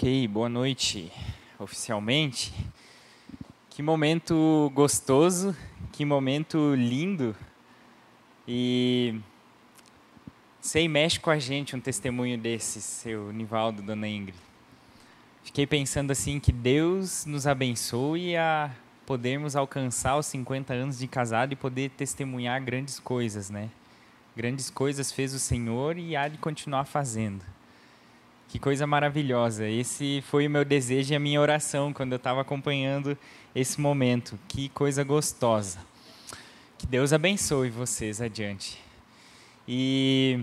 Ok, boa noite, oficialmente. Que momento gostoso, que momento lindo. E sei, mexe com a gente um testemunho desse, seu Nivaldo, dona Ingrid. Fiquei pensando assim que Deus nos abençoe a podermos alcançar os 50 anos de casado e poder testemunhar grandes coisas, né? Grandes coisas fez o Senhor e há de continuar fazendo. Que coisa maravilhosa. Esse foi o meu desejo e a minha oração quando eu estava acompanhando esse momento. Que coisa gostosa. Que Deus abençoe vocês adiante. E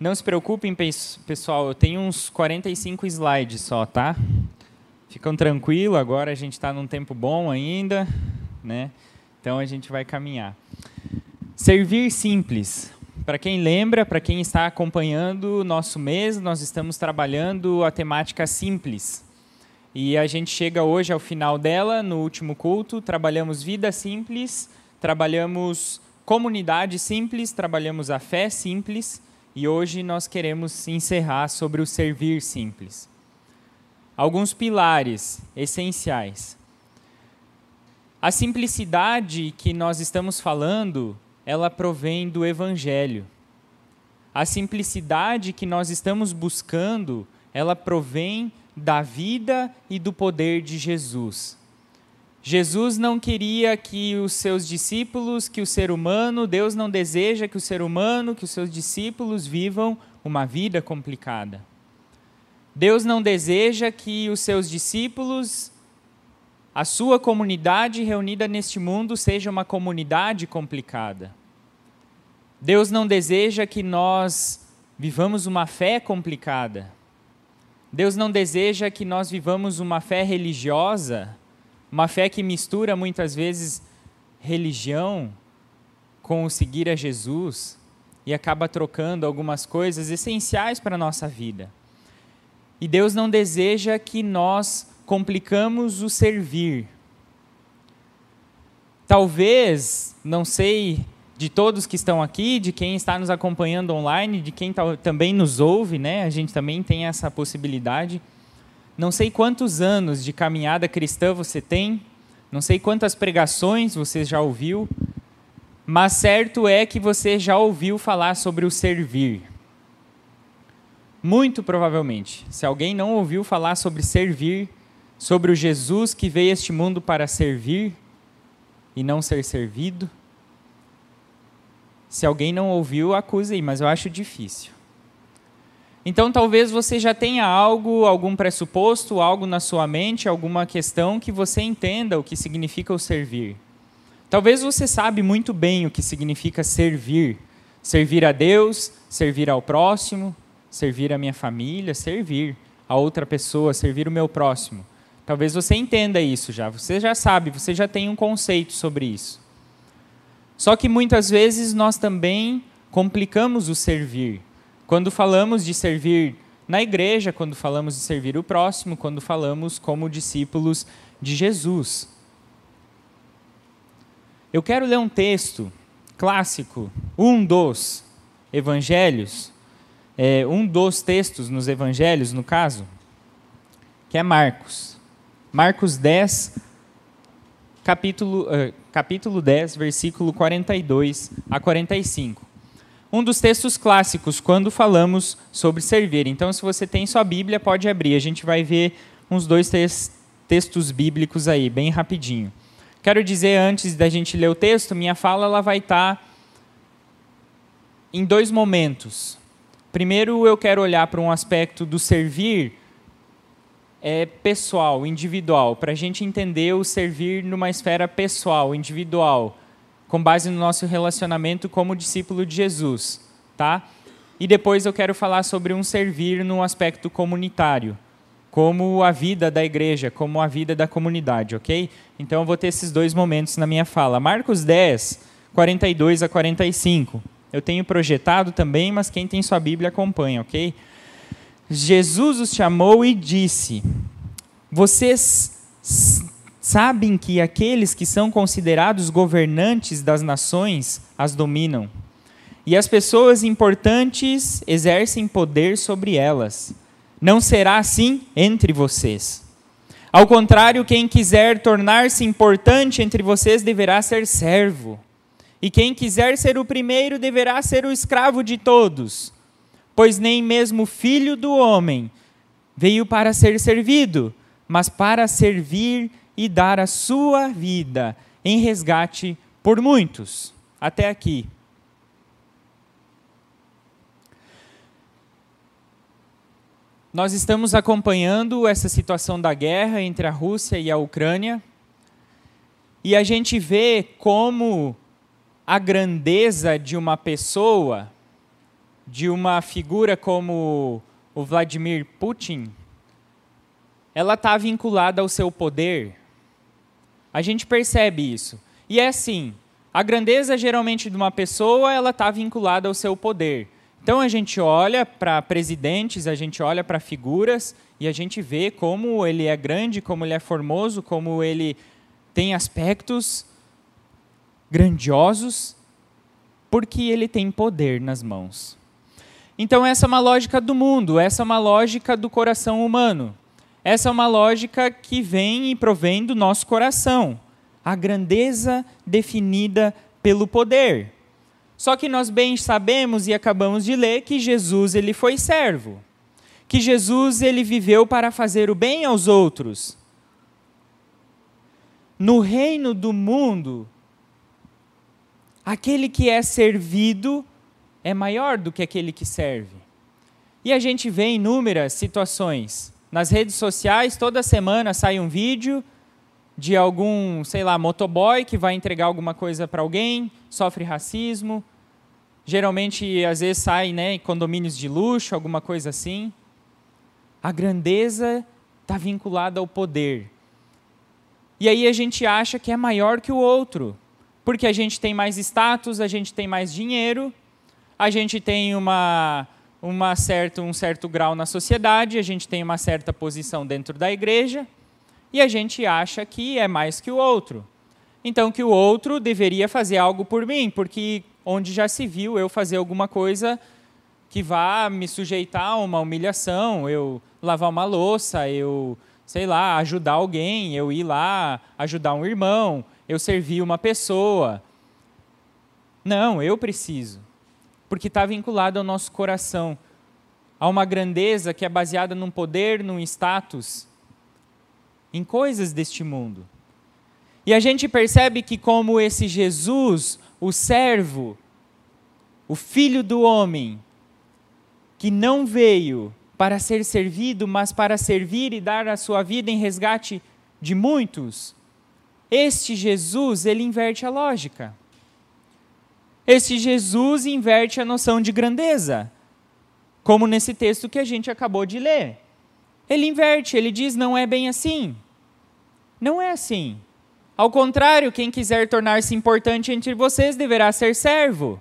não se preocupem, pessoal, eu tenho uns 45 slides só, tá? Ficam tranquilo, agora a gente está num tempo bom ainda, né? Então a gente vai caminhar. Servir simples. Para quem lembra, para quem está acompanhando o nosso mês, nós estamos trabalhando a temática simples. E a gente chega hoje ao final dela, no último culto, trabalhamos vida simples, trabalhamos comunidade simples, trabalhamos a fé simples, e hoje nós queremos encerrar sobre o servir simples. Alguns pilares essenciais. A simplicidade que nós estamos falando ela provém do Evangelho. A simplicidade que nós estamos buscando, ela provém da vida e do poder de Jesus. Jesus não queria que os seus discípulos, que o ser humano, Deus não deseja que o ser humano, que os seus discípulos vivam uma vida complicada. Deus não deseja que os seus discípulos a sua comunidade reunida neste mundo seja uma comunidade complicada. Deus não deseja que nós vivamos uma fé complicada. Deus não deseja que nós vivamos uma fé religiosa, uma fé que mistura muitas vezes religião com o seguir a Jesus e acaba trocando algumas coisas essenciais para a nossa vida. E Deus não deseja que nós complicamos o servir. Talvez, não sei de todos que estão aqui, de quem está nos acompanhando online, de quem também nos ouve, né? A gente também tem essa possibilidade. Não sei quantos anos de caminhada cristã você tem, não sei quantas pregações você já ouviu, mas certo é que você já ouviu falar sobre o servir. Muito provavelmente. Se alguém não ouviu falar sobre servir, sobre o Jesus que veio a este mundo para servir e não ser servido. Se alguém não ouviu, acusa aí, mas eu acho difícil. Então talvez você já tenha algo, algum pressuposto, algo na sua mente, alguma questão que você entenda o que significa o servir. Talvez você sabe muito bem o que significa servir. Servir a Deus, servir ao próximo, servir a minha família, servir a outra pessoa, servir o meu próximo. Talvez você entenda isso já, você já sabe, você já tem um conceito sobre isso. Só que muitas vezes nós também complicamos o servir. Quando falamos de servir na igreja, quando falamos de servir o próximo, quando falamos como discípulos de Jesus. Eu quero ler um texto clássico, um dos evangelhos, é, um dos textos nos evangelhos, no caso, que é Marcos. Marcos 10, capítulo, uh, capítulo 10, versículo 42 a 45. Um dos textos clássicos quando falamos sobre servir. Então, se você tem sua Bíblia, pode abrir. A gente vai ver uns dois textos bíblicos aí, bem rapidinho. Quero dizer, antes da gente ler o texto, minha fala ela vai estar tá em dois momentos. Primeiro, eu quero olhar para um aspecto do servir é, pessoal, individual, para a gente entender o servir numa esfera pessoal, individual, com base no nosso relacionamento como discípulo de Jesus, tá? E depois eu quero falar sobre um servir no aspecto comunitário, como a vida da igreja, como a vida da comunidade, ok? Então eu vou ter esses dois momentos na minha fala. Marcos 10, 42 a 45. Eu tenho projetado também, mas quem tem sua Bíblia acompanha, ok? Jesus os chamou e disse: Vocês sabem que aqueles que são considerados governantes das nações as dominam, e as pessoas importantes exercem poder sobre elas. Não será assim entre vocês. Ao contrário, quem quiser tornar-se importante entre vocês deverá ser servo. E quem quiser ser o primeiro deverá ser o escravo de todos. Pois nem mesmo o filho do homem veio para ser servido, mas para servir e dar a sua vida em resgate por muitos. Até aqui. Nós estamos acompanhando essa situação da guerra entre a Rússia e a Ucrânia, e a gente vê como a grandeza de uma pessoa, de uma figura como o Vladimir Putin, ela está vinculada ao seu poder. A gente percebe isso. E é assim, a grandeza geralmente de uma pessoa, ela está vinculada ao seu poder. Então a gente olha para presidentes, a gente olha para figuras e a gente vê como ele é grande, como ele é formoso, como ele tem aspectos grandiosos, porque ele tem poder nas mãos. Então essa é uma lógica do mundo, essa é uma lógica do coração humano. Essa é uma lógica que vem e provém do nosso coração. A grandeza definida pelo poder. Só que nós bem sabemos e acabamos de ler que Jesus ele foi servo, que Jesus ele viveu para fazer o bem aos outros. No reino do mundo, aquele que é servido é maior do que aquele que serve. E a gente vê inúmeras situações. Nas redes sociais, toda semana sai um vídeo de algum, sei lá, motoboy que vai entregar alguma coisa para alguém, sofre racismo, Geralmente, às vezes, sai né, em condomínios de luxo, alguma coisa assim. A grandeza está vinculada ao poder. E aí a gente acha que é maior que o outro, porque a gente tem mais status, a gente tem mais dinheiro, a gente tem uma, uma certo, um certo grau na sociedade, a gente tem uma certa posição dentro da igreja, e a gente acha que é mais que o outro. Então, que o outro deveria fazer algo por mim, porque onde já se viu eu fazer alguma coisa que vá me sujeitar a uma humilhação, eu lavar uma louça, eu, sei lá, ajudar alguém, eu ir lá ajudar um irmão, eu servir uma pessoa. Não, eu preciso. Porque está vinculado ao nosso coração, a uma grandeza que é baseada num poder, num status, em coisas deste mundo. E a gente percebe que, como esse Jesus, o servo, o filho do homem, que não veio para ser servido, mas para servir e dar a sua vida em resgate de muitos, este Jesus, ele inverte a lógica. Este Jesus inverte a noção de grandeza, como nesse texto que a gente acabou de ler. Ele inverte, ele diz: não é bem assim. Não é assim. Ao contrário, quem quiser tornar-se importante entre vocês deverá ser servo.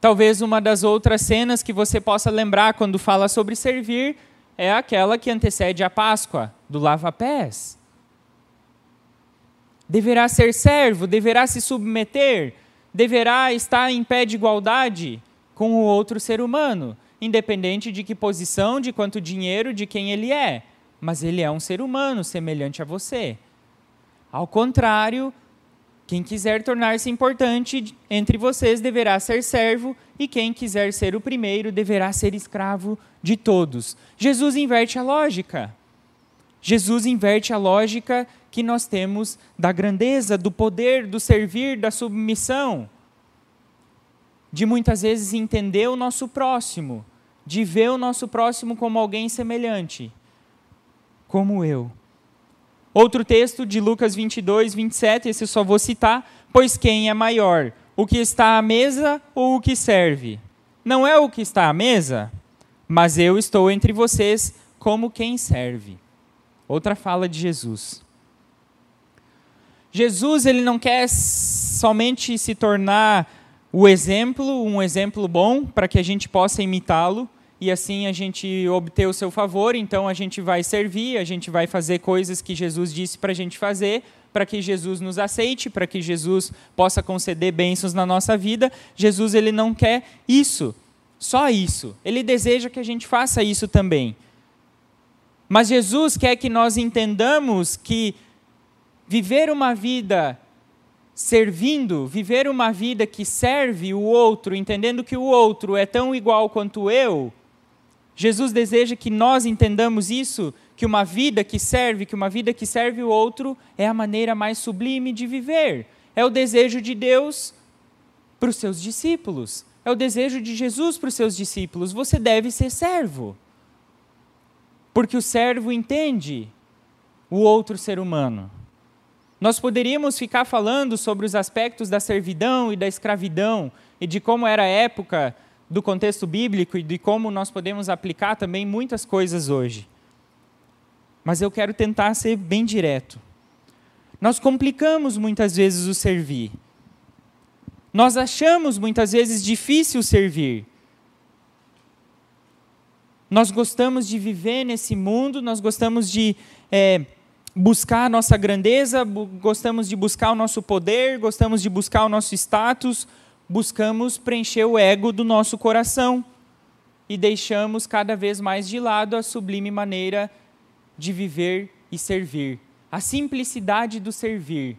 Talvez uma das outras cenas que você possa lembrar quando fala sobre servir é aquela que antecede a Páscoa, do lava-pés. Deverá ser servo, deverá se submeter, deverá estar em pé de igualdade com o outro ser humano, independente de que posição, de quanto dinheiro, de quem ele é. Mas ele é um ser humano semelhante a você. Ao contrário, quem quiser tornar-se importante entre vocês deverá ser servo, e quem quiser ser o primeiro deverá ser escravo de todos. Jesus inverte a lógica. Jesus inverte a lógica que nós temos da grandeza, do poder, do servir, da submissão. De muitas vezes entender o nosso próximo, de ver o nosso próximo como alguém semelhante, como eu. Outro texto de Lucas 22, 27, esse eu só vou citar. Pois quem é maior, o que está à mesa ou o que serve? Não é o que está à mesa, mas eu estou entre vocês como quem serve. Outra fala de Jesus. Jesus ele não quer somente se tornar o exemplo, um exemplo bom para que a gente possa imitá-lo, e assim a gente obter o seu favor, então a gente vai servir, a gente vai fazer coisas que Jesus disse para a gente fazer, para que Jesus nos aceite, para que Jesus possa conceder bênçãos na nossa vida. Jesus ele não quer isso, só isso. Ele deseja que a gente faça isso também. Mas Jesus quer que nós entendamos que viver uma vida servindo, viver uma vida que serve o outro, entendendo que o outro é tão igual quanto eu, Jesus deseja que nós entendamos isso, que uma vida que serve, que uma vida que serve o outro é a maneira mais sublime de viver. É o desejo de Deus para os seus discípulos. É o desejo de Jesus para os seus discípulos. Você deve ser servo. Porque o servo entende o outro ser humano. Nós poderíamos ficar falando sobre os aspectos da servidão e da escravidão e de como era a época do contexto bíblico e de como nós podemos aplicar também muitas coisas hoje. Mas eu quero tentar ser bem direto. Nós complicamos muitas vezes o servir. Nós achamos muitas vezes difícil servir. Nós gostamos de viver nesse mundo, nós gostamos de é, buscar a nossa grandeza, gostamos de buscar o nosso poder, gostamos de buscar o nosso status, buscamos preencher o ego do nosso coração e deixamos cada vez mais de lado a sublime maneira de viver e servir, a simplicidade do servir.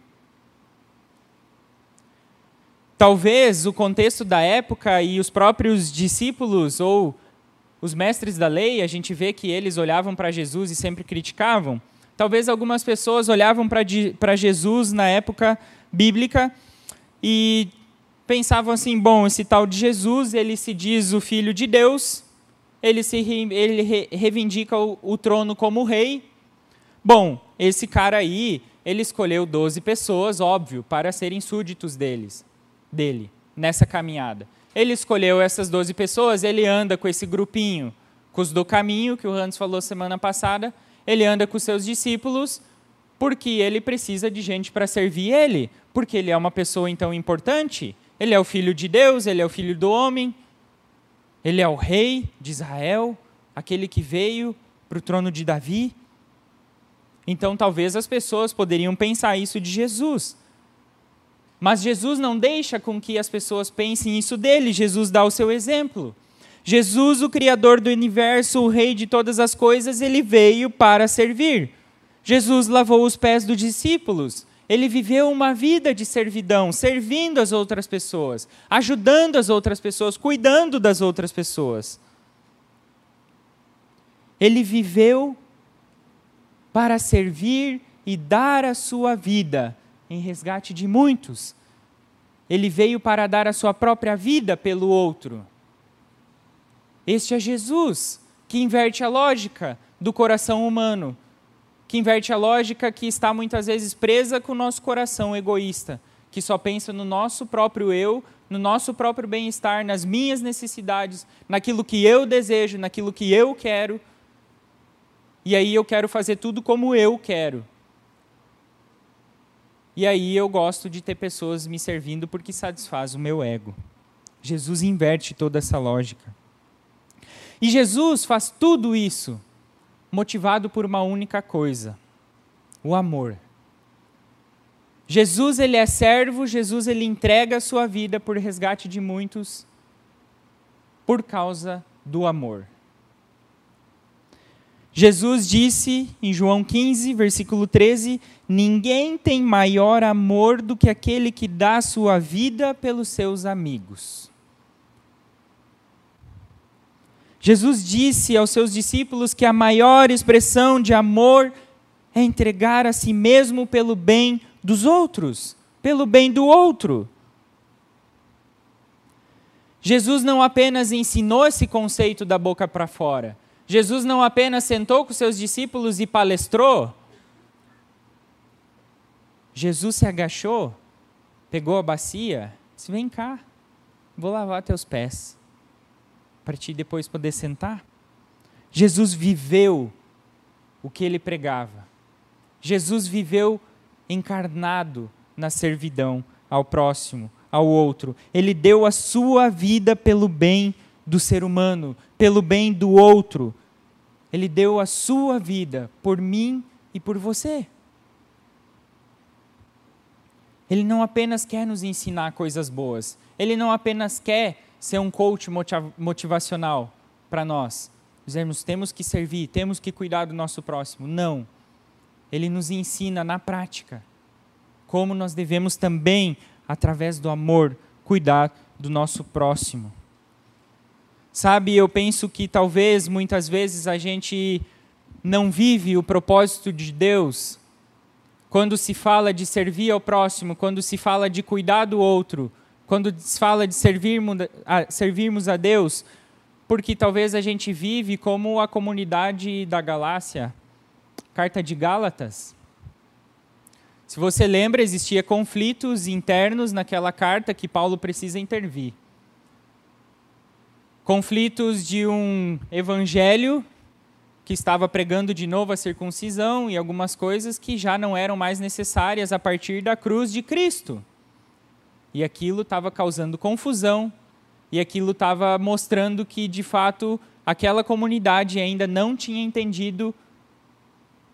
Talvez o contexto da época e os próprios discípulos ou os mestres da lei, a gente vê que eles olhavam para Jesus e sempre criticavam. Talvez algumas pessoas olhavam para Jesus na época bíblica e pensavam assim: bom, esse tal de Jesus, ele se diz o filho de Deus, ele, se, ele reivindica o, o trono como rei. Bom, esse cara aí, ele escolheu 12 pessoas, óbvio, para serem súditos deles, dele, nessa caminhada. Ele escolheu essas 12 pessoas, ele anda com esse grupinho, com os do caminho, que o Hans falou semana passada, ele anda com seus discípulos porque ele precisa de gente para servir ele, porque ele é uma pessoa então importante. Ele é o filho de Deus, ele é o filho do homem, ele é o rei de Israel, aquele que veio para o trono de Davi. Então talvez as pessoas poderiam pensar isso de Jesus. Mas Jesus não deixa com que as pessoas pensem isso dele, Jesus dá o seu exemplo. Jesus, o Criador do universo, o Rei de todas as coisas, ele veio para servir. Jesus lavou os pés dos discípulos. Ele viveu uma vida de servidão, servindo as outras pessoas, ajudando as outras pessoas, cuidando das outras pessoas. Ele viveu para servir e dar a sua vida em resgate de muitos. Ele veio para dar a sua própria vida pelo outro. Este é Jesus, que inverte a lógica do coração humano, que inverte a lógica que está muitas vezes presa com o nosso coração egoísta, que só pensa no nosso próprio eu, no nosso próprio bem-estar, nas minhas necessidades, naquilo que eu desejo, naquilo que eu quero. E aí eu quero fazer tudo como eu quero. E aí eu gosto de ter pessoas me servindo porque satisfaz o meu ego. Jesus inverte toda essa lógica. E Jesus faz tudo isso motivado por uma única coisa: o amor. Jesus ele é servo, Jesus ele entrega a sua vida por resgate de muitos por causa do amor. Jesus disse em João 15, versículo 13: Ninguém tem maior amor do que aquele que dá sua vida pelos seus amigos. Jesus disse aos seus discípulos que a maior expressão de amor é entregar a si mesmo pelo bem dos outros, pelo bem do outro. Jesus não apenas ensinou esse conceito da boca para fora. Jesus não apenas sentou com seus discípulos e palestrou. Jesus se agachou, pegou a bacia, disse: Vem cá, vou lavar teus pés para ti depois poder sentar? Jesus viveu o que ele pregava. Jesus viveu encarnado na servidão ao próximo, ao outro. Ele deu a sua vida pelo bem do ser humano, pelo bem do outro. Ele deu a sua vida por mim e por você. Ele não apenas quer nos ensinar coisas boas, ele não apenas quer ser um coach motivacional para nós, dizermos temos que servir, temos que cuidar do nosso próximo. Não. Ele nos ensina na prática como nós devemos também, através do amor, cuidar do nosso próximo. Sabe, eu penso que talvez muitas vezes a gente não vive o propósito de Deus quando se fala de servir ao próximo, quando se fala de cuidar do outro, quando se fala de servirmos a, servirmos a Deus, porque talvez a gente vive como a comunidade da Galácia, carta de Gálatas. Se você lembra, existia conflitos internos naquela carta que Paulo precisa intervir. Conflitos de um evangelho que estava pregando de novo a circuncisão e algumas coisas que já não eram mais necessárias a partir da cruz de Cristo. E aquilo estava causando confusão, e aquilo estava mostrando que, de fato, aquela comunidade ainda não tinha entendido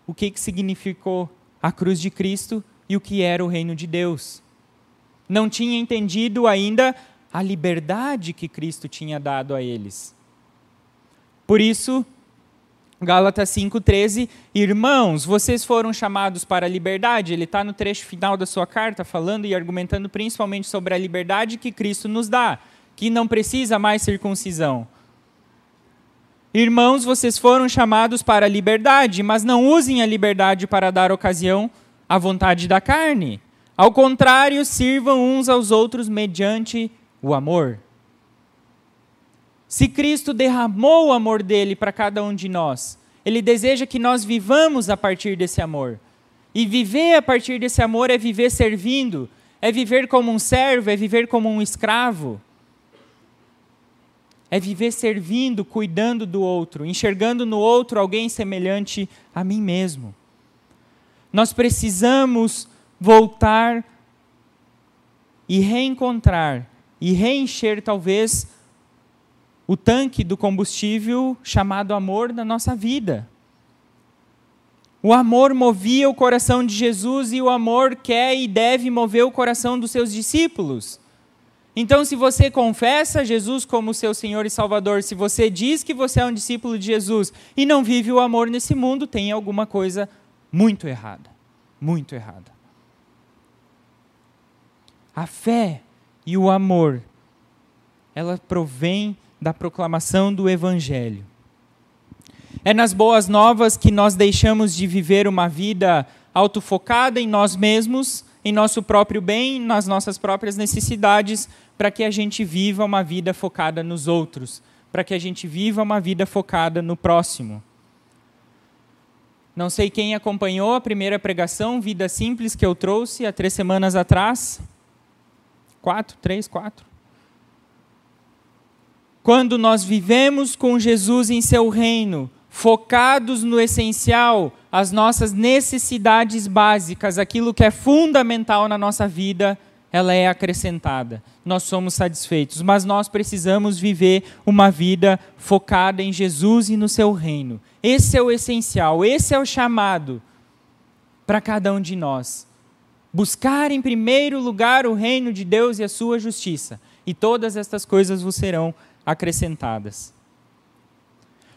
o que, que significou a cruz de Cristo e o que era o reino de Deus. Não tinha entendido ainda a liberdade que Cristo tinha dado a eles. Por isso, Gálatas 5,13, irmãos, vocês foram chamados para a liberdade. Ele está no trecho final da sua carta, falando e argumentando principalmente sobre a liberdade que Cristo nos dá, que não precisa mais circuncisão. Irmãos, vocês foram chamados para a liberdade, mas não usem a liberdade para dar ocasião à vontade da carne. Ao contrário, sirvam uns aos outros mediante o amor. Se Cristo derramou o amor dele para cada um de nós, ele deseja que nós vivamos a partir desse amor. E viver a partir desse amor é viver servindo, é viver como um servo, é viver como um escravo. É viver servindo, cuidando do outro, enxergando no outro alguém semelhante a mim mesmo. Nós precisamos voltar e reencontrar e reencher, talvez, o tanque do combustível chamado amor na nossa vida. O amor movia o coração de Jesus e o amor quer e deve mover o coração dos seus discípulos. Então, se você confessa Jesus como seu Senhor e Salvador, se você diz que você é um discípulo de Jesus e não vive o amor nesse mundo, tem alguma coisa muito errada. Muito errada. A fé e o amor, ela provém da proclamação do Evangelho. É nas boas novas que nós deixamos de viver uma vida autofocada em nós mesmos, em nosso próprio bem, nas nossas próprias necessidades, para que a gente viva uma vida focada nos outros, para que a gente viva uma vida focada no próximo. Não sei quem acompanhou a primeira pregação, Vida Simples, que eu trouxe há três semanas atrás. Quatro, três, quatro. Quando nós vivemos com Jesus em seu reino, focados no essencial, as nossas necessidades básicas, aquilo que é fundamental na nossa vida, ela é acrescentada. Nós somos satisfeitos, mas nós precisamos viver uma vida focada em Jesus e no seu reino. Esse é o essencial, esse é o chamado para cada um de nós. Buscar em primeiro lugar o reino de Deus e a sua justiça, e todas estas coisas vos serão acrescentadas.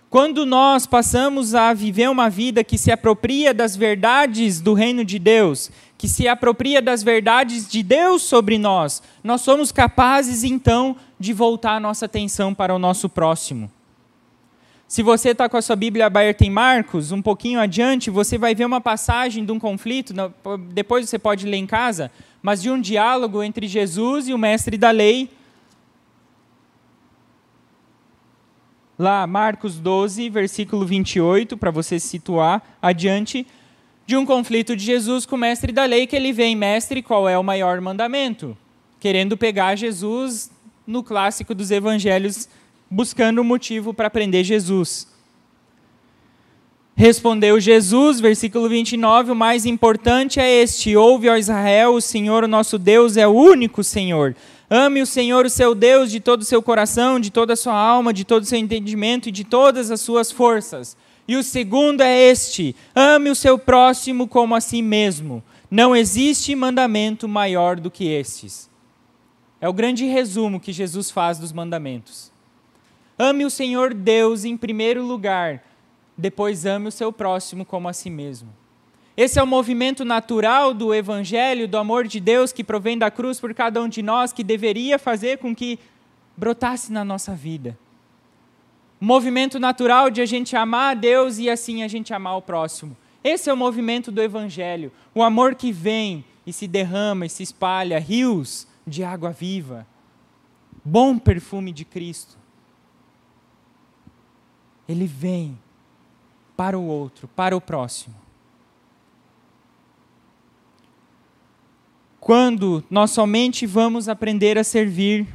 Quando nós passamos a viver uma vida que se apropria das verdades do reino de Deus, que se apropria das verdades de Deus sobre nós, nós somos capazes então de voltar a nossa atenção para o nosso próximo. Se você está com a sua Bíblia aberta em Marcos, um pouquinho adiante, você vai ver uma passagem de um conflito, depois você pode ler em casa, mas de um diálogo entre Jesus e o mestre da lei, lá Marcos 12, versículo 28, para você se situar adiante, de um conflito de Jesus com o mestre da lei, que ele vem, mestre, qual é o maior mandamento? Querendo pegar Jesus no clássico dos evangelhos, buscando um motivo para prender Jesus. Respondeu Jesus, versículo 29, o mais importante é este: Ouve, ó Israel, o Senhor, o nosso Deus, é o único Senhor. Ame o Senhor, o seu Deus, de todo o seu coração, de toda a sua alma, de todo o seu entendimento e de todas as suas forças. E o segundo é este: ame o seu próximo como a si mesmo. Não existe mandamento maior do que estes. É o grande resumo que Jesus faz dos mandamentos. Ame o Senhor Deus em primeiro lugar, depois ame o seu próximo como a si mesmo. Esse é o movimento natural do Evangelho, do amor de Deus que provém da cruz por cada um de nós, que deveria fazer com que brotasse na nossa vida. O movimento natural de a gente amar a Deus e assim a gente amar o próximo. Esse é o movimento do Evangelho. O amor que vem e se derrama e se espalha rios de água viva. Bom perfume de Cristo. Ele vem para o outro, para o próximo. Quando nós somente vamos aprender a servir,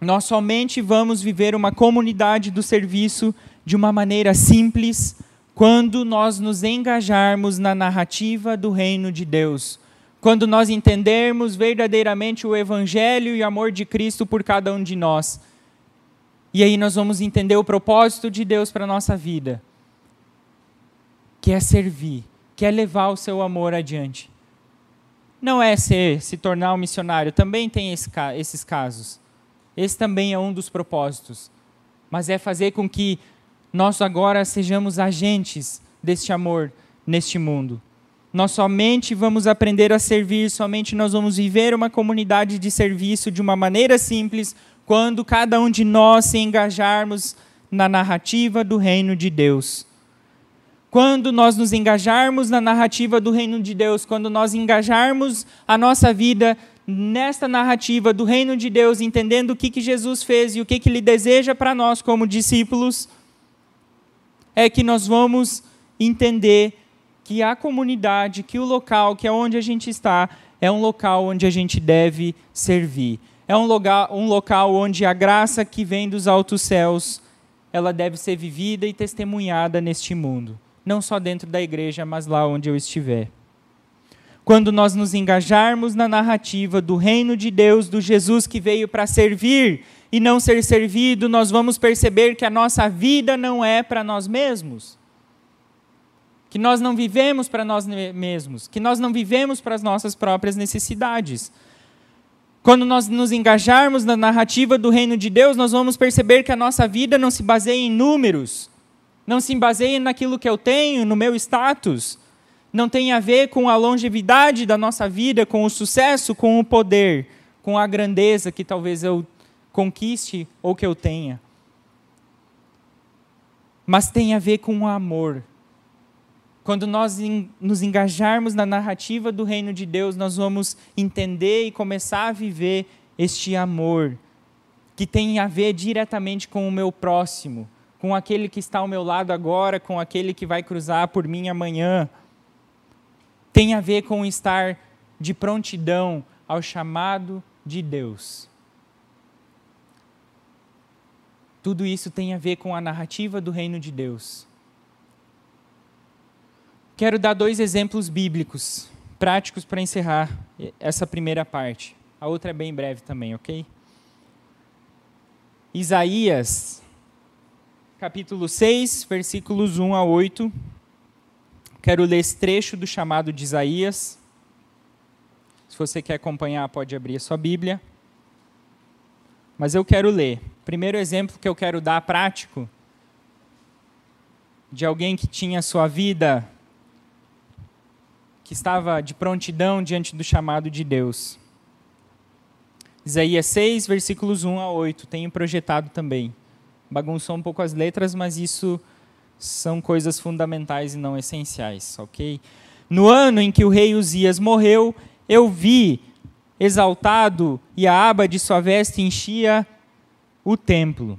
nós somente vamos viver uma comunidade do serviço de uma maneira simples, quando nós nos engajarmos na narrativa do reino de Deus, quando nós entendermos verdadeiramente o Evangelho e o amor de Cristo por cada um de nós. E aí nós vamos entender o propósito de Deus para a nossa vida, que é servir, que é levar o seu amor adiante. Não é ser, se tornar um missionário, também tem esse, esses casos. Esse também é um dos propósitos. Mas é fazer com que nós agora sejamos agentes deste amor neste mundo. Nós somente vamos aprender a servir, somente nós vamos viver uma comunidade de serviço de uma maneira simples, quando cada um de nós se engajarmos na narrativa do reino de Deus. Quando nós nos engajarmos na narrativa do reino de Deus, quando nós engajarmos a nossa vida nesta narrativa do reino de Deus, entendendo o que, que Jesus fez e o que, que Ele deseja para nós como discípulos, é que nós vamos entender que a comunidade, que o local, que é onde a gente está, é um local onde a gente deve servir. É um local, um local onde a graça que vem dos altos céus, ela deve ser vivida e testemunhada neste mundo. Não só dentro da igreja, mas lá onde eu estiver. Quando nós nos engajarmos na narrativa do reino de Deus, do Jesus que veio para servir e não ser servido, nós vamos perceber que a nossa vida não é para nós mesmos que nós não vivemos para nós mesmos, que nós não vivemos para as nossas próprias necessidades. Quando nós nos engajarmos na narrativa do reino de Deus, nós vamos perceber que a nossa vida não se baseia em números, não se baseia naquilo que eu tenho, no meu status, não tem a ver com a longevidade da nossa vida, com o sucesso, com o poder, com a grandeza que talvez eu conquiste ou que eu tenha. Mas tem a ver com o amor quando nós nos engajarmos na narrativa do reino de Deus, nós vamos entender e começar a viver este amor que tem a ver diretamente com o meu próximo, com aquele que está ao meu lado agora, com aquele que vai cruzar por mim amanhã. Tem a ver com estar de prontidão ao chamado de Deus. Tudo isso tem a ver com a narrativa do reino de Deus. Quero dar dois exemplos bíblicos, práticos para encerrar essa primeira parte. A outra é bem breve também, ok? Isaías, capítulo 6, versículos 1 a 8. Quero ler esse trecho do chamado de Isaías. Se você quer acompanhar, pode abrir a sua Bíblia. Mas eu quero ler. Primeiro exemplo que eu quero dar prático de alguém que tinha sua vida que estava de prontidão diante do chamado de Deus. Isaías 6, versículos 1 a 8, tenho projetado também. Bagunçou um pouco as letras, mas isso são coisas fundamentais e não essenciais, ok? No ano em que o rei Uzias morreu, eu vi exaltado e a aba de sua veste enchia o templo.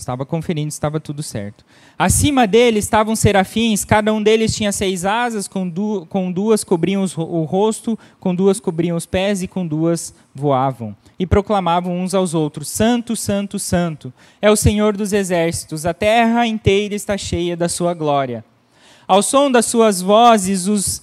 Estava conferindo, estava tudo certo. Acima dele estavam serafins, cada um deles tinha seis asas, com, du com duas cobriam os, o rosto, com duas cobriam os pés e com duas voavam. E proclamavam uns aos outros: Santo, Santo, Santo é o Senhor dos exércitos, a terra inteira está cheia da sua glória. Ao som das suas vozes, os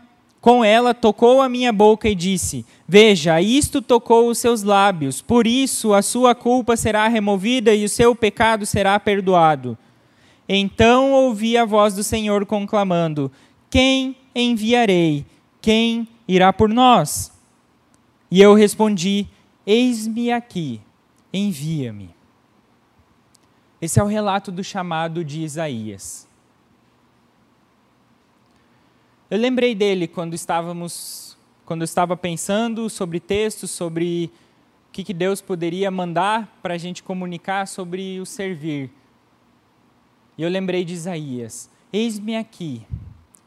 com ela tocou a minha boca e disse: Veja, isto tocou os seus lábios, por isso a sua culpa será removida e o seu pecado será perdoado. Então ouvi a voz do Senhor conclamando: Quem enviarei? Quem irá por nós? E eu respondi: Eis-me aqui, envia-me. Esse é o relato do chamado de Isaías. Eu lembrei dele quando estávamos, quando eu estava pensando sobre textos, sobre o que, que Deus poderia mandar para a gente comunicar sobre o servir. E eu lembrei de Isaías: Eis-me aqui,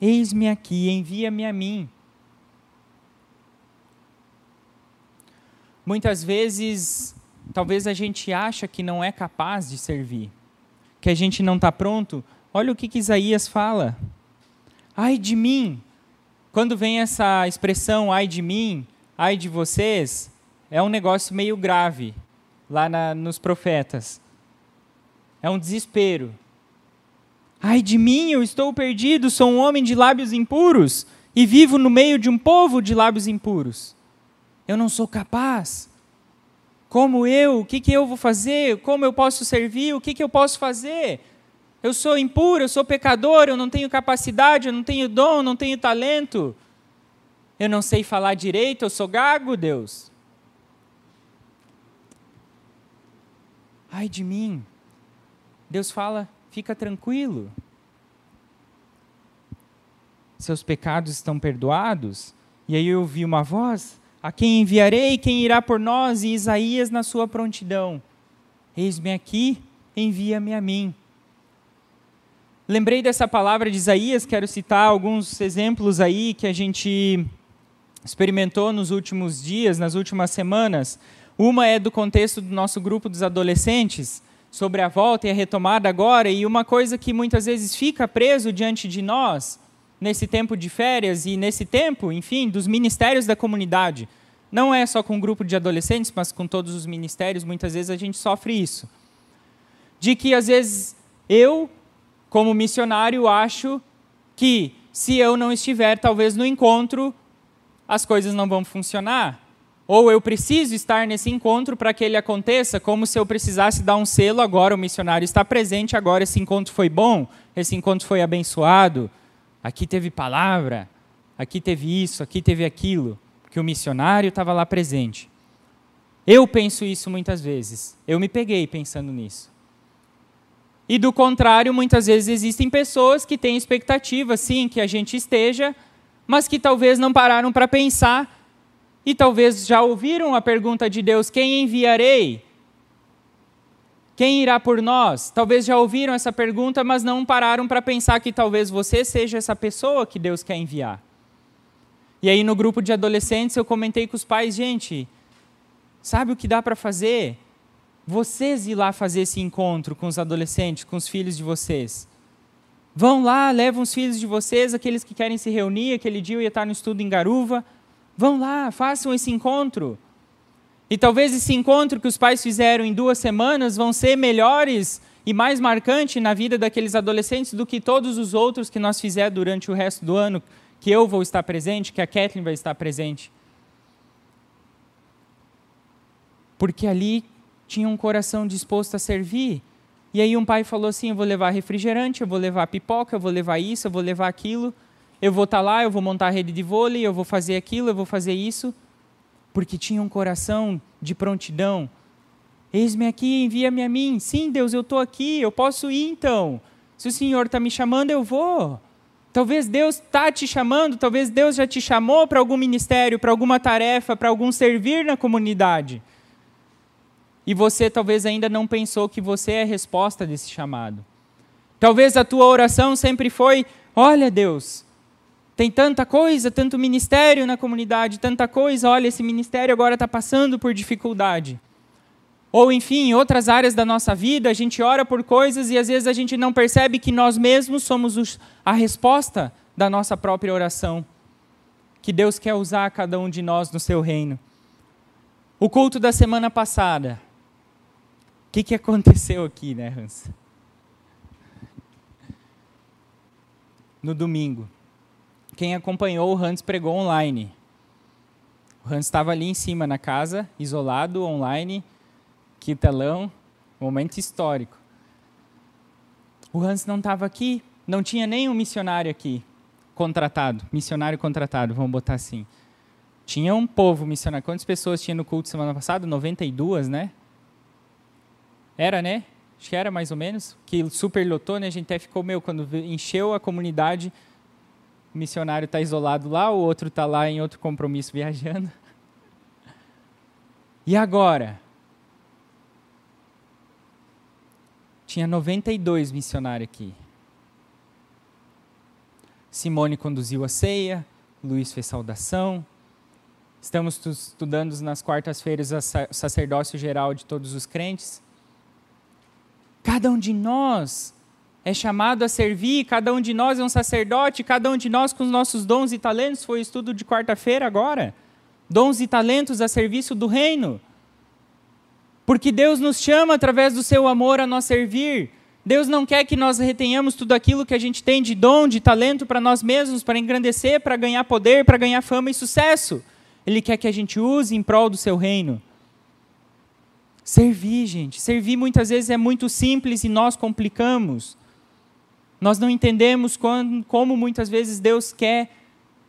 eis-me aqui, envia-me a mim. Muitas vezes, talvez a gente acha que não é capaz de servir, que a gente não está pronto. Olha o que, que Isaías fala. Ai de mim! Quando vem essa expressão ai de mim, ai de vocês, é um negócio meio grave lá na, nos profetas. É um desespero. Ai de mim, eu estou perdido, sou um homem de lábios impuros e vivo no meio de um povo de lábios impuros. Eu não sou capaz. Como eu? O que, que eu vou fazer? Como eu posso servir? O que, que eu posso fazer? Eu sou impuro, eu sou pecador, eu não tenho capacidade, eu não tenho dom, eu não tenho talento. Eu não sei falar direito, eu sou gago, Deus. Ai de mim. Deus fala: fica tranquilo. Seus pecados estão perdoados. E aí eu ouvi uma voz: A quem enviarei? Quem irá por nós? E Isaías na sua prontidão: Eis-me aqui, envia-me a mim. Lembrei dessa palavra de Isaías, quero citar alguns exemplos aí que a gente experimentou nos últimos dias, nas últimas semanas. Uma é do contexto do nosso grupo dos adolescentes, sobre a volta e a retomada agora, e uma coisa que muitas vezes fica preso diante de nós, nesse tempo de férias e nesse tempo, enfim, dos ministérios da comunidade. Não é só com o grupo de adolescentes, mas com todos os ministérios, muitas vezes a gente sofre isso. De que às vezes eu como missionário, acho que se eu não estiver, talvez no encontro, as coisas não vão funcionar. Ou eu preciso estar nesse encontro para que ele aconteça, como se eu precisasse dar um selo, agora o missionário está presente, agora esse encontro foi bom, esse encontro foi abençoado, aqui teve palavra, aqui teve isso, aqui teve aquilo, que o missionário estava lá presente. Eu penso isso muitas vezes, eu me peguei pensando nisso. E do contrário, muitas vezes existem pessoas que têm expectativa, sim, que a gente esteja, mas que talvez não pararam para pensar e talvez já ouviram a pergunta de Deus: quem enviarei? Quem irá por nós? Talvez já ouviram essa pergunta, mas não pararam para pensar que talvez você seja essa pessoa que Deus quer enviar. E aí, no grupo de adolescentes, eu comentei com os pais: gente, sabe o que dá para fazer? Vocês ir lá fazer esse encontro com os adolescentes, com os filhos de vocês. Vão lá, levam os filhos de vocês, aqueles que querem se reunir, aquele dia eu ia estar no estudo em Garuva. Vão lá, façam esse encontro. E talvez esse encontro que os pais fizeram em duas semanas vão ser melhores e mais marcante na vida daqueles adolescentes do que todos os outros que nós fizermos durante o resto do ano, que eu vou estar presente, que a Kathleen vai estar presente. Porque ali tinha um coração disposto a servir. E aí um pai falou assim: eu vou levar refrigerante, eu vou levar pipoca, eu vou levar isso, eu vou levar aquilo. Eu vou estar tá lá, eu vou montar a rede de vôlei, eu vou fazer aquilo, eu vou fazer isso. Porque tinha um coração de prontidão. Eis-me aqui, envia-me a mim. Sim, Deus, eu estou aqui, eu posso ir então. Se o Senhor está me chamando, eu vou. Talvez Deus está te chamando, talvez Deus já te chamou para algum ministério, para alguma tarefa, para algum servir na comunidade. E você talvez ainda não pensou que você é a resposta desse chamado. Talvez a tua oração sempre foi: olha, Deus, tem tanta coisa, tanto ministério na comunidade, tanta coisa, olha, esse ministério agora está passando por dificuldade. Ou, enfim, em outras áreas da nossa vida, a gente ora por coisas e às vezes a gente não percebe que nós mesmos somos a resposta da nossa própria oração. Que Deus quer usar cada um de nós no seu reino. O culto da semana passada que, que aconteceu aqui, né, Hans? No domingo. Quem acompanhou, o Hans pregou online. O Hans estava ali em cima na casa, isolado, online, que telão, momento histórico. O Hans não estava aqui, não tinha nenhum missionário aqui contratado, missionário contratado, vamos botar assim. Tinha um povo missionário. Quantas pessoas tinha no culto semana passada? 92, né? Era, né? Acho que era mais ou menos. Que super lotou, né? A gente até ficou, meu, quando encheu a comunidade, o missionário está isolado lá, o outro está lá em outro compromisso viajando. E agora? Tinha 92 missionários aqui. Simone conduziu a ceia, Luiz fez saudação. Estamos estudando nas quartas-feiras o sacerdócio geral de todos os crentes. Cada um de nós é chamado a servir, cada um de nós é um sacerdote, cada um de nós com os nossos dons e talentos, foi o estudo de quarta-feira agora. Dons e talentos a serviço do reino. Porque Deus nos chama através do seu amor a nós servir. Deus não quer que nós retenhamos tudo aquilo que a gente tem de dom, de talento para nós mesmos, para engrandecer, para ganhar poder, para ganhar fama e sucesso. Ele quer que a gente use em prol do seu reino. Servir, gente. Servir muitas vezes é muito simples e nós complicamos. Nós não entendemos quando, como muitas vezes Deus quer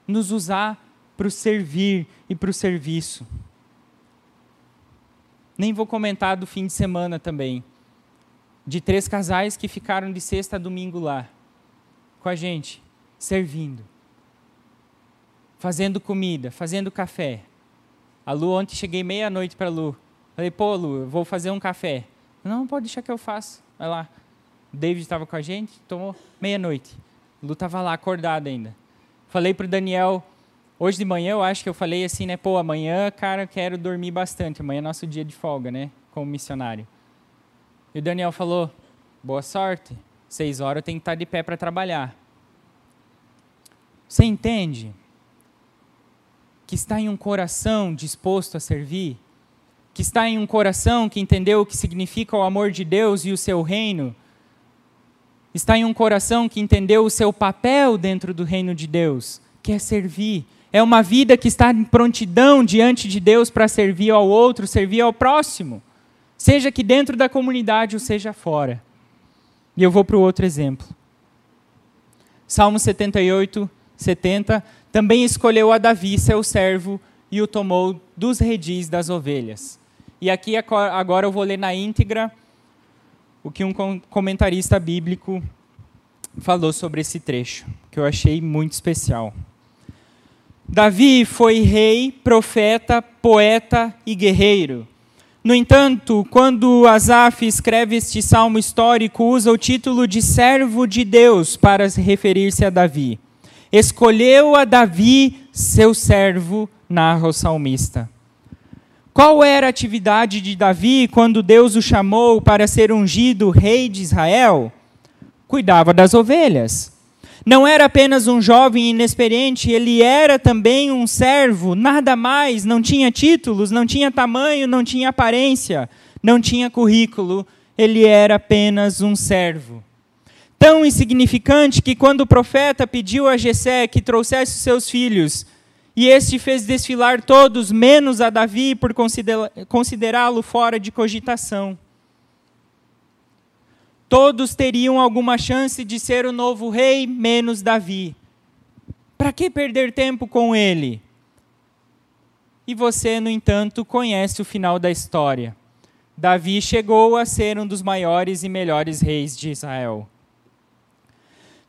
nos usar para o servir e para o serviço. Nem vou comentar do fim de semana também. De três casais que ficaram de sexta a domingo lá, com a gente, servindo, fazendo comida, fazendo café. A Lu, ontem cheguei meia-noite para a Lu. Falei, pô, Lu, eu vou fazer um café. Não, pode deixar que eu faço. Vai lá. O David estava com a gente, tomou meia-noite. Lu estava lá, acordada ainda. Falei para o Daniel, hoje de manhã eu acho que eu falei assim, né? Pô, amanhã, cara, quero dormir bastante. Amanhã é nosso dia de folga, né? Como missionário. E o Daniel falou, boa sorte. Seis horas eu tenho que estar de pé para trabalhar. Você entende? Que está em um coração disposto a servir? Que está em um coração que entendeu o que significa o amor de Deus e o seu reino, está em um coração que entendeu o seu papel dentro do reino de Deus, que é servir. É uma vida que está em prontidão diante de Deus para servir ao outro, servir ao próximo, seja aqui dentro da comunidade ou seja fora. E eu vou para o outro exemplo. Salmo 78, 70, também escolheu a Davi, seu servo, e o tomou dos redis das ovelhas. E aqui agora eu vou ler na íntegra o que um comentarista bíblico falou sobre esse trecho, que eu achei muito especial. Davi foi rei, profeta, poeta e guerreiro. No entanto, quando Asaf escreve este salmo histórico, usa o título de servo de Deus para referir-se a Davi. Escolheu a Davi, seu servo, narra o salmista. Qual era a atividade de Davi quando Deus o chamou para ser ungido rei de Israel? Cuidava das ovelhas. Não era apenas um jovem inexperiente, ele era também um servo, nada mais, não tinha títulos, não tinha tamanho, não tinha aparência, não tinha currículo, ele era apenas um servo. Tão insignificante que quando o profeta pediu a Jessé que trouxesse seus filhos, e este fez desfilar todos, menos a Davi, por considerá-lo fora de cogitação. Todos teriam alguma chance de ser o novo rei, menos Davi. Para que perder tempo com ele? E você, no entanto, conhece o final da história. Davi chegou a ser um dos maiores e melhores reis de Israel.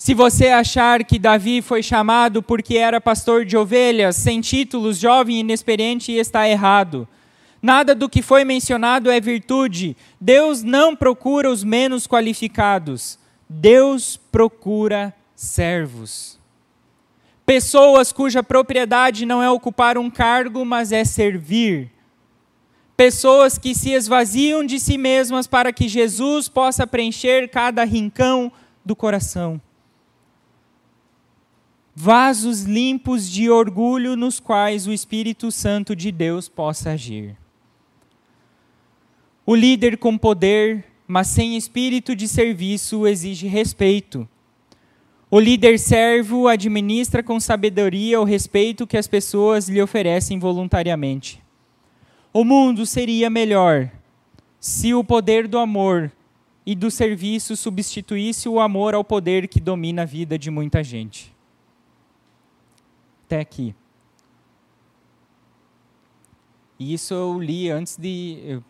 Se você achar que Davi foi chamado porque era pastor de ovelhas, sem títulos, jovem e inexperiente, está errado. Nada do que foi mencionado é virtude. Deus não procura os menos qualificados. Deus procura servos. Pessoas cuja propriedade não é ocupar um cargo, mas é servir. Pessoas que se esvaziam de si mesmas para que Jesus possa preencher cada rincão do coração vasos limpos de orgulho nos quais o Espírito Santo de Deus possa agir. O líder com poder, mas sem espírito de serviço, exige respeito. O líder servo administra com sabedoria o respeito que as pessoas lhe oferecem voluntariamente. O mundo seria melhor se o poder do amor e do serviço substituísse o amor ao poder que domina a vida de muita gente. Até aqui. E isso eu li antes de. Eu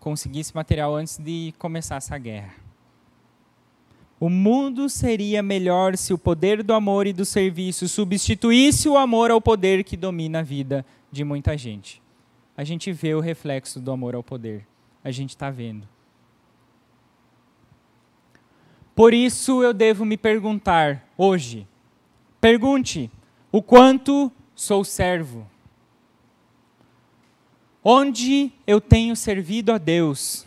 consegui esse material antes de começar essa guerra. O mundo seria melhor se o poder do amor e do serviço substituísse o amor ao poder que domina a vida de muita gente a gente vê o reflexo do amor ao poder. A gente está vendo. Por isso eu devo me perguntar hoje. Pergunte o quanto sou servo. Onde eu tenho servido a Deus?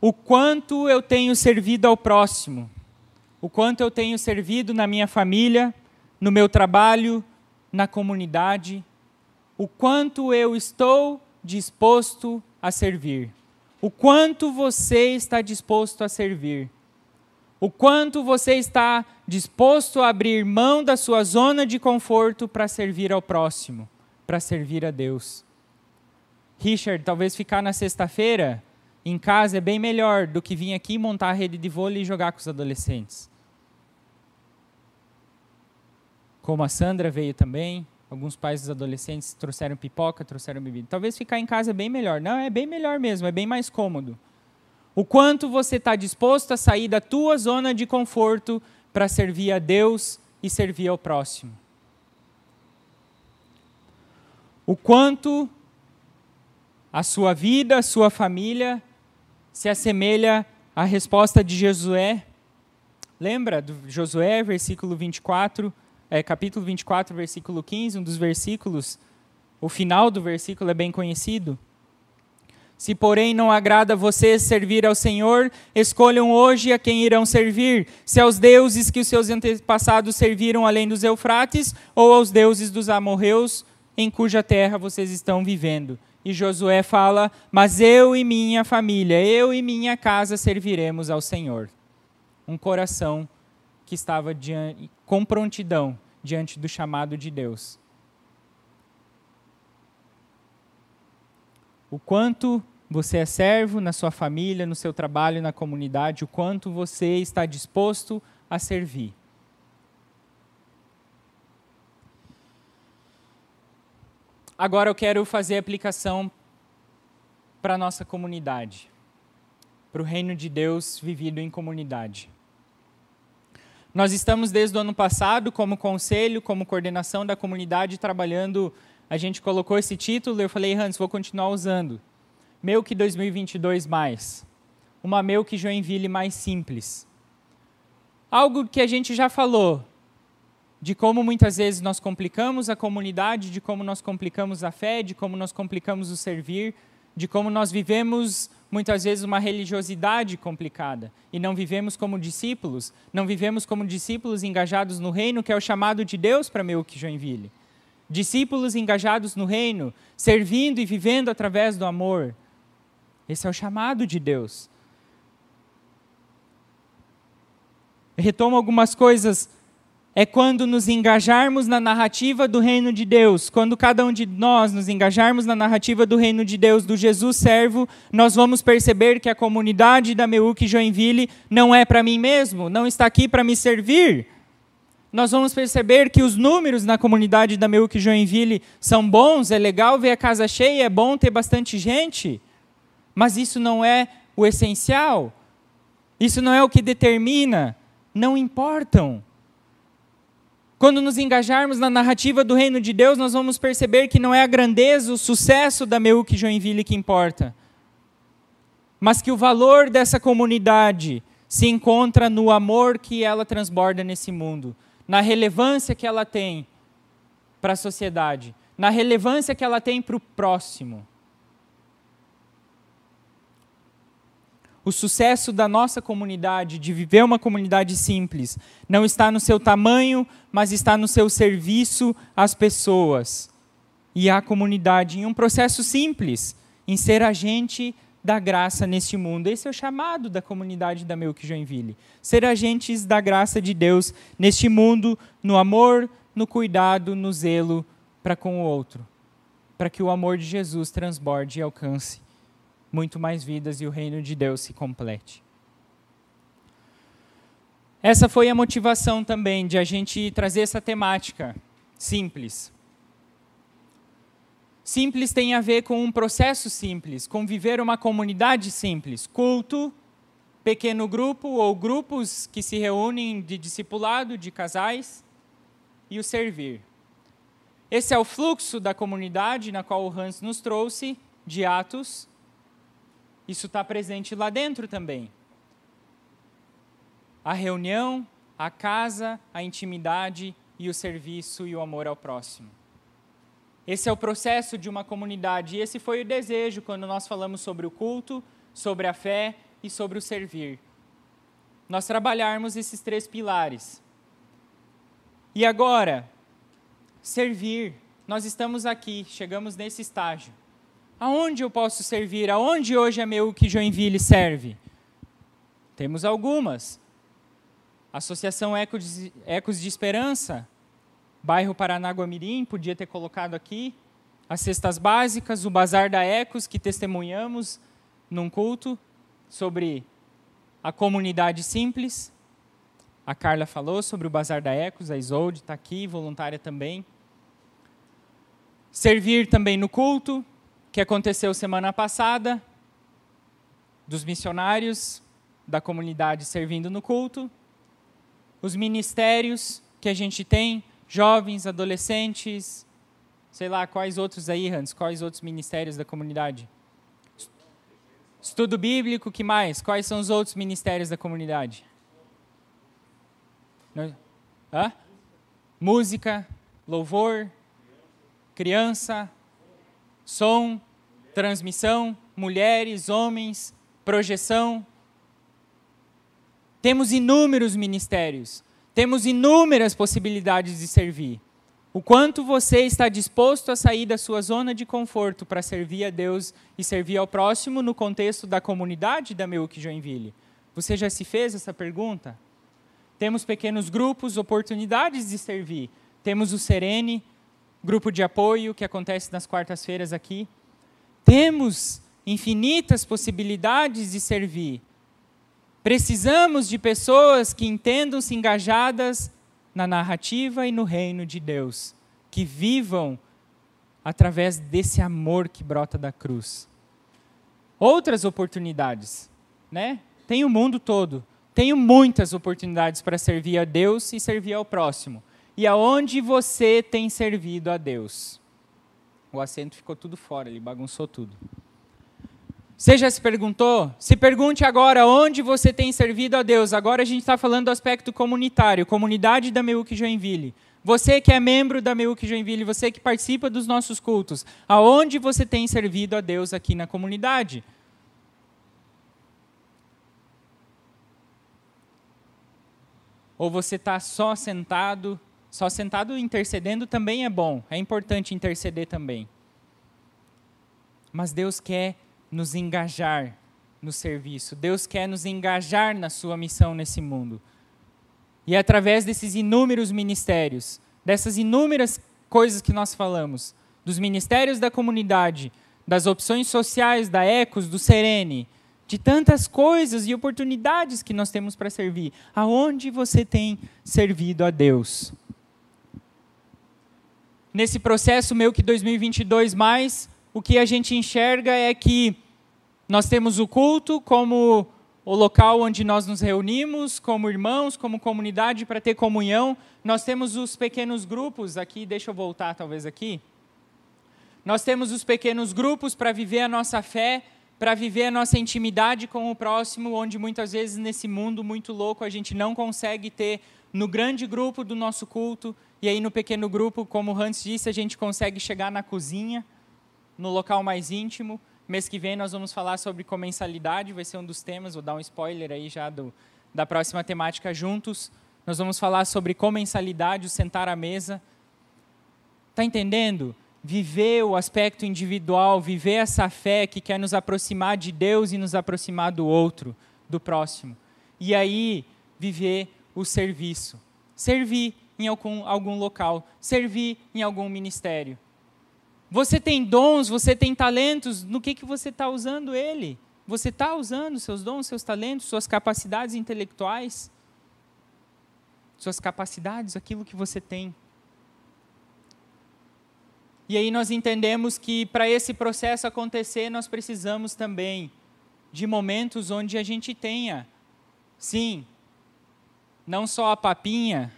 O quanto eu tenho servido ao próximo? O quanto eu tenho servido na minha família, no meu trabalho, na comunidade? o quanto eu estou disposto a servir. O quanto você está disposto a servir. O quanto você está disposto a abrir mão da sua zona de conforto para servir ao próximo, para servir a Deus. Richard, talvez ficar na sexta-feira em casa é bem melhor do que vir aqui montar a rede de vôlei e jogar com os adolescentes. Como a Sandra veio também, Alguns pais dos adolescentes trouxeram pipoca, trouxeram bebida. Talvez ficar em casa é bem melhor. Não, é bem melhor mesmo, é bem mais cômodo. O quanto você está disposto a sair da tua zona de conforto para servir a Deus e servir ao próximo. O quanto a sua vida, a sua família se assemelha à resposta de Josué. Lembra do Josué, versículo 24? é, capítulo 24, versículo 15, um dos versículos, o final do versículo é bem conhecido. Se, porém, não agrada a vocês servir ao Senhor, escolham hoje a quem irão servir: se aos deuses que os seus antepassados serviram além dos Eufrates, ou aos deuses dos amorreus em cuja terra vocês estão vivendo. E Josué fala: Mas eu e minha família, eu e minha casa serviremos ao Senhor. Um coração que estava diante, com prontidão diante do chamado de Deus. O quanto você é servo na sua família, no seu trabalho, na comunidade, o quanto você está disposto a servir. Agora eu quero fazer aplicação para a nossa comunidade, para o reino de Deus vivido em comunidade. Nós estamos desde o ano passado, como conselho, como coordenação da comunidade, trabalhando. A gente colocou esse título, eu falei, Hans, vou continuar usando. Que 2022 mais. Uma que Joinville mais simples. Algo que a gente já falou, de como muitas vezes nós complicamos a comunidade, de como nós complicamos a fé, de como nós complicamos o servir, de como nós vivemos muitas vezes uma religiosidade complicada e não vivemos como discípulos, não vivemos como discípulos engajados no reino, que é o chamado de Deus para Meuque Joinville. Discípulos engajados no reino, servindo e vivendo através do amor. Esse é o chamado de Deus. Retomo algumas coisas é quando nos engajarmos na narrativa do reino de Deus, quando cada um de nós nos engajarmos na narrativa do reino de Deus, do Jesus servo, nós vamos perceber que a comunidade da Meuque Joinville não é para mim mesmo, não está aqui para me servir. Nós vamos perceber que os números na comunidade da Meuque Joinville são bons, é legal ver a casa cheia, é bom ter bastante gente, mas isso não é o essencial, isso não é o que determina, não importam. Quando nos engajarmos na narrativa do reino de Deus, nós vamos perceber que não é a grandeza, o sucesso da Meuque Joinville que importa, mas que o valor dessa comunidade se encontra no amor que ela transborda nesse mundo, na relevância que ela tem para a sociedade, na relevância que ela tem para o próximo. O sucesso da nossa comunidade, de viver uma comunidade simples, não está no seu tamanho, mas está no seu serviço às pessoas e à comunidade, em um processo simples, em ser agente da graça neste mundo. Esse é o chamado da comunidade da Melk Joinville. Ser agentes da graça de Deus neste mundo, no amor, no cuidado, no zelo para com o outro. Para que o amor de Jesus transborde e alcance muito mais vidas e o reino de Deus se complete. Essa foi a motivação também de a gente trazer essa temática simples. Simples tem a ver com um processo simples, com viver uma comunidade simples, culto, pequeno grupo ou grupos que se reúnem de discipulado, de casais, e o servir. Esse é o fluxo da comunidade na qual o Hans nos trouxe, de Atos. Isso está presente lá dentro também. A reunião, a casa, a intimidade e o serviço e o amor ao próximo. Esse é o processo de uma comunidade e esse foi o desejo quando nós falamos sobre o culto, sobre a fé e sobre o servir. Nós trabalharmos esses três pilares. E agora, servir. Nós estamos aqui, chegamos nesse estágio. Aonde eu posso servir? Aonde hoje é meu que Joinville serve? Temos algumas. Associação Ecos de Esperança, bairro Paranaguamirim, podia ter colocado aqui. As cestas básicas, o Bazar da Ecos, que testemunhamos num culto sobre a comunidade simples. A Carla falou sobre o Bazar da Ecos, a Isolde está aqui, voluntária também. Servir também no culto, que aconteceu semana passada, dos missionários da comunidade servindo no culto. Os ministérios que a gente tem, jovens, adolescentes, sei lá, quais outros aí, Hans? Quais outros ministérios da comunidade? Estudo bíblico, que mais? Quais são os outros ministérios da comunidade? Hã? Música, louvor, criança, som, transmissão, mulheres, homens, projeção. Temos inúmeros ministérios. Temos inúmeras possibilidades de servir. O quanto você está disposto a sair da sua zona de conforto para servir a Deus e servir ao próximo no contexto da comunidade da Meuque Joinville? Você já se fez essa pergunta? Temos pequenos grupos, oportunidades de servir. Temos o Serene, grupo de apoio que acontece nas quartas-feiras aqui. Temos infinitas possibilidades de servir. Precisamos de pessoas que entendam-se engajadas na narrativa e no reino de Deus, que vivam através desse amor que brota da cruz. Outras oportunidades, né? Tem o mundo todo. Tenho muitas oportunidades para servir a Deus e servir ao próximo. E aonde você tem servido a Deus? O assento ficou tudo fora, ele bagunçou tudo. Você já se perguntou? Se pergunte agora onde você tem servido a Deus. Agora a gente está falando do aspecto comunitário, comunidade da Meuque Joinville. Você que é membro da Meuque Joinville, você que participa dos nossos cultos, aonde você tem servido a Deus aqui na comunidade? Ou você está só sentado, só sentado intercedendo também é bom, é importante interceder também. Mas Deus quer nos engajar no serviço. Deus quer nos engajar na sua missão nesse mundo. E é através desses inúmeros ministérios, dessas inúmeras coisas que nós falamos, dos ministérios da comunidade, das opções sociais, da Ecos, do Serene, de tantas coisas e oportunidades que nós temos para servir. Aonde você tem servido a Deus? Nesse processo meu que 2022 mais, o que a gente enxerga é que nós temos o culto como o local onde nós nos reunimos como irmãos, como comunidade para ter comunhão. Nós temos os pequenos grupos aqui, deixa eu voltar talvez aqui. Nós temos os pequenos grupos para viver a nossa fé, para viver a nossa intimidade com o próximo, onde muitas vezes nesse mundo muito louco a gente não consegue ter no grande grupo do nosso culto, e aí no pequeno grupo, como o Hans disse, a gente consegue chegar na cozinha no local mais íntimo. Mês que vem nós vamos falar sobre comensalidade, vai ser um dos temas, vou dar um spoiler aí já do, da próxima temática juntos. Nós vamos falar sobre comensalidade, o sentar à mesa. Está entendendo? viver o aspecto individual, viver essa fé que quer nos aproximar de Deus e nos aproximar do outro, do próximo. E aí, viver o serviço. Servir em algum, algum local, servir em algum ministério. Você tem dons, você tem talentos, no que, que você está usando ele? Você está usando seus dons, seus talentos, suas capacidades intelectuais? Suas capacidades, aquilo que você tem. E aí nós entendemos que para esse processo acontecer, nós precisamos também de momentos onde a gente tenha, sim, não só a papinha,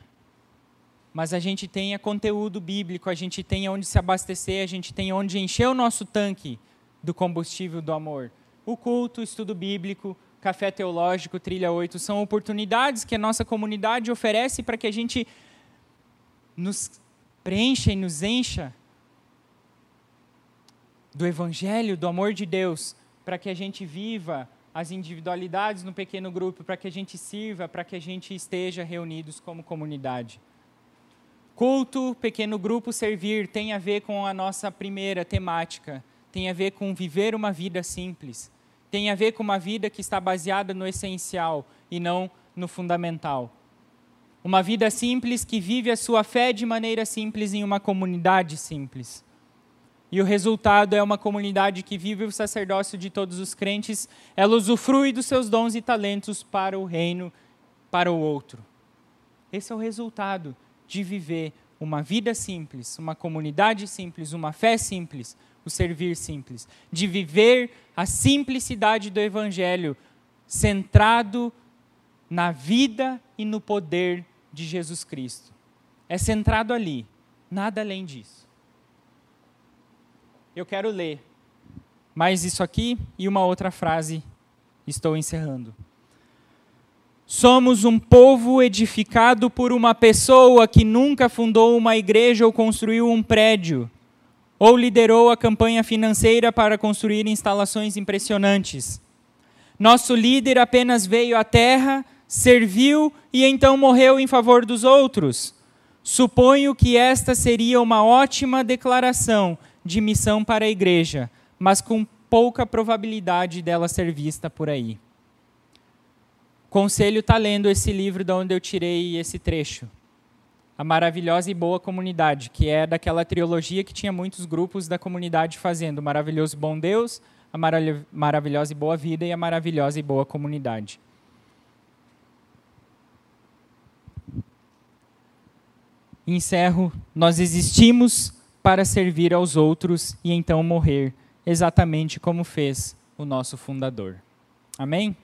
mas a gente tenha conteúdo bíblico, a gente tenha onde se abastecer, a gente tenha onde encher o nosso tanque do combustível do amor. O culto, o estudo bíblico, café teológico, trilha 8, são oportunidades que a nossa comunidade oferece para que a gente nos preencha e nos encha do Evangelho, do amor de Deus, para que a gente viva as individualidades no pequeno grupo, para que a gente sirva, para que a gente esteja reunidos como comunidade. Culto, pequeno grupo, servir tem a ver com a nossa primeira temática, tem a ver com viver uma vida simples, tem a ver com uma vida que está baseada no essencial e não no fundamental. Uma vida simples que vive a sua fé de maneira simples em uma comunidade simples. E o resultado é uma comunidade que vive o sacerdócio de todos os crentes, ela usufrui dos seus dons e talentos para o reino, para o outro. Esse é o resultado de viver uma vida simples, uma comunidade simples, uma fé simples, o servir simples, de viver a simplicidade do evangelho centrado na vida e no poder de Jesus Cristo. É centrado ali, nada além disso eu quero ler mais isso aqui e uma outra frase. Estou encerrando. Somos um povo edificado por uma pessoa que nunca fundou uma igreja ou construiu um prédio, ou liderou a campanha financeira para construir instalações impressionantes. Nosso líder apenas veio à terra, serviu e então morreu em favor dos outros. Suponho que esta seria uma ótima declaração de missão para a igreja, mas com pouca probabilidade dela ser vista por aí. Conselho está lendo esse livro de onde eu tirei esse trecho. A Maravilhosa e Boa Comunidade, que é daquela trilogia que tinha muitos grupos da comunidade fazendo: o Maravilhoso Bom Deus, a Maravilhosa e Boa Vida e a Maravilhosa e Boa Comunidade. Encerro. Nós existimos para servir aos outros e então morrer, exatamente como fez o nosso fundador. Amém?